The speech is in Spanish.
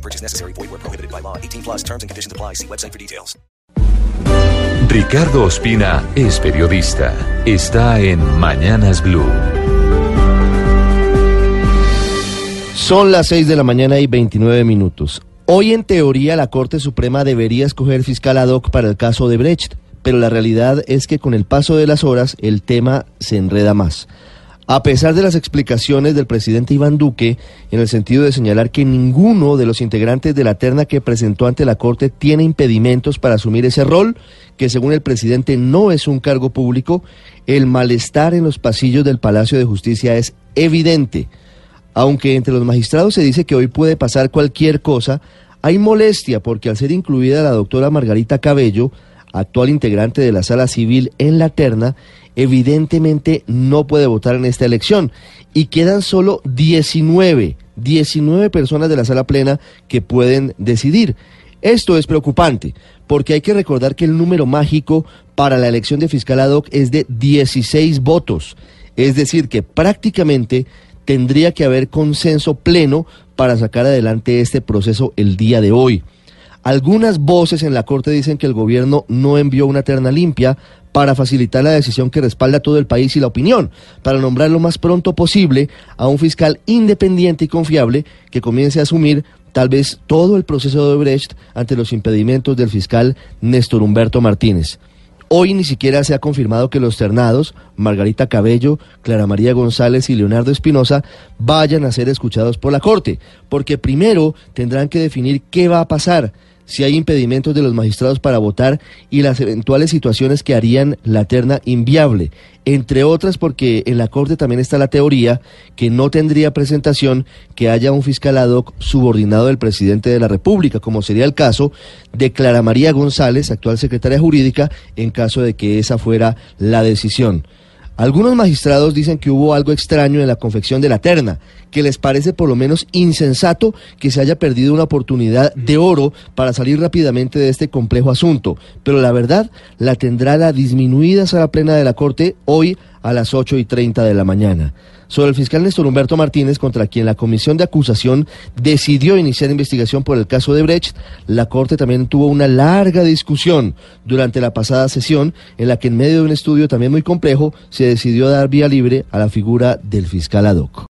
No purchase necessary. Void where prohibited by law. 18 plus terms and conditions apply. See website for details. Ricardo Ospina es periodista. Está en Mañanas Blue. Son las 6 de la mañana y 29 minutos. Hoy en teoría la Corte Suprema debería escoger fiscal ad hoc para el caso de Brecht, pero la realidad es que con el paso de las horas el tema se enreda más. A pesar de las explicaciones del presidente Iván Duque, en el sentido de señalar que ninguno de los integrantes de la terna que presentó ante la Corte tiene impedimentos para asumir ese rol, que según el presidente no es un cargo público, el malestar en los pasillos del Palacio de Justicia es evidente. Aunque entre los magistrados se dice que hoy puede pasar cualquier cosa, hay molestia porque al ser incluida la doctora Margarita Cabello, actual integrante de la sala civil en la terna, evidentemente no puede votar en esta elección. Y quedan solo 19, 19 personas de la sala plena que pueden decidir. Esto es preocupante, porque hay que recordar que el número mágico para la elección de fiscal ad hoc es de 16 votos. Es decir, que prácticamente tendría que haber consenso pleno para sacar adelante este proceso el día de hoy. Algunas voces en la Corte dicen que el gobierno no envió una terna limpia para facilitar la decisión que respalda a todo el país y la opinión, para nombrar lo más pronto posible a un fiscal independiente y confiable que comience a asumir tal vez todo el proceso de Brecht ante los impedimentos del fiscal Néstor Humberto Martínez. Hoy ni siquiera se ha confirmado que los ternados, Margarita Cabello, Clara María González y Leonardo Espinosa, vayan a ser escuchados por la Corte, porque primero tendrán que definir qué va a pasar, si hay impedimentos de los magistrados para votar y las eventuales situaciones que harían la terna inviable, entre otras porque en la Corte también está la teoría que no tendría presentación que haya un fiscal ad hoc subordinado del presidente de la República, como sería el caso de Clara María González, actual secretaria jurídica, en caso de que esa fuera la decisión. Algunos magistrados dicen que hubo algo extraño en la confección de la terna, que les parece por lo menos insensato que se haya perdido una oportunidad de oro para salir rápidamente de este complejo asunto, pero la verdad la tendrá la disminuida sala plena de la Corte hoy a las 8 y 30 de la mañana. Sobre el fiscal Néstor Humberto Martínez, contra quien la comisión de acusación decidió iniciar investigación por el caso de Brecht, la Corte también tuvo una larga discusión durante la pasada sesión, en la que en medio de un estudio también muy complejo se decidió dar vía libre a la figura del fiscal ad hoc.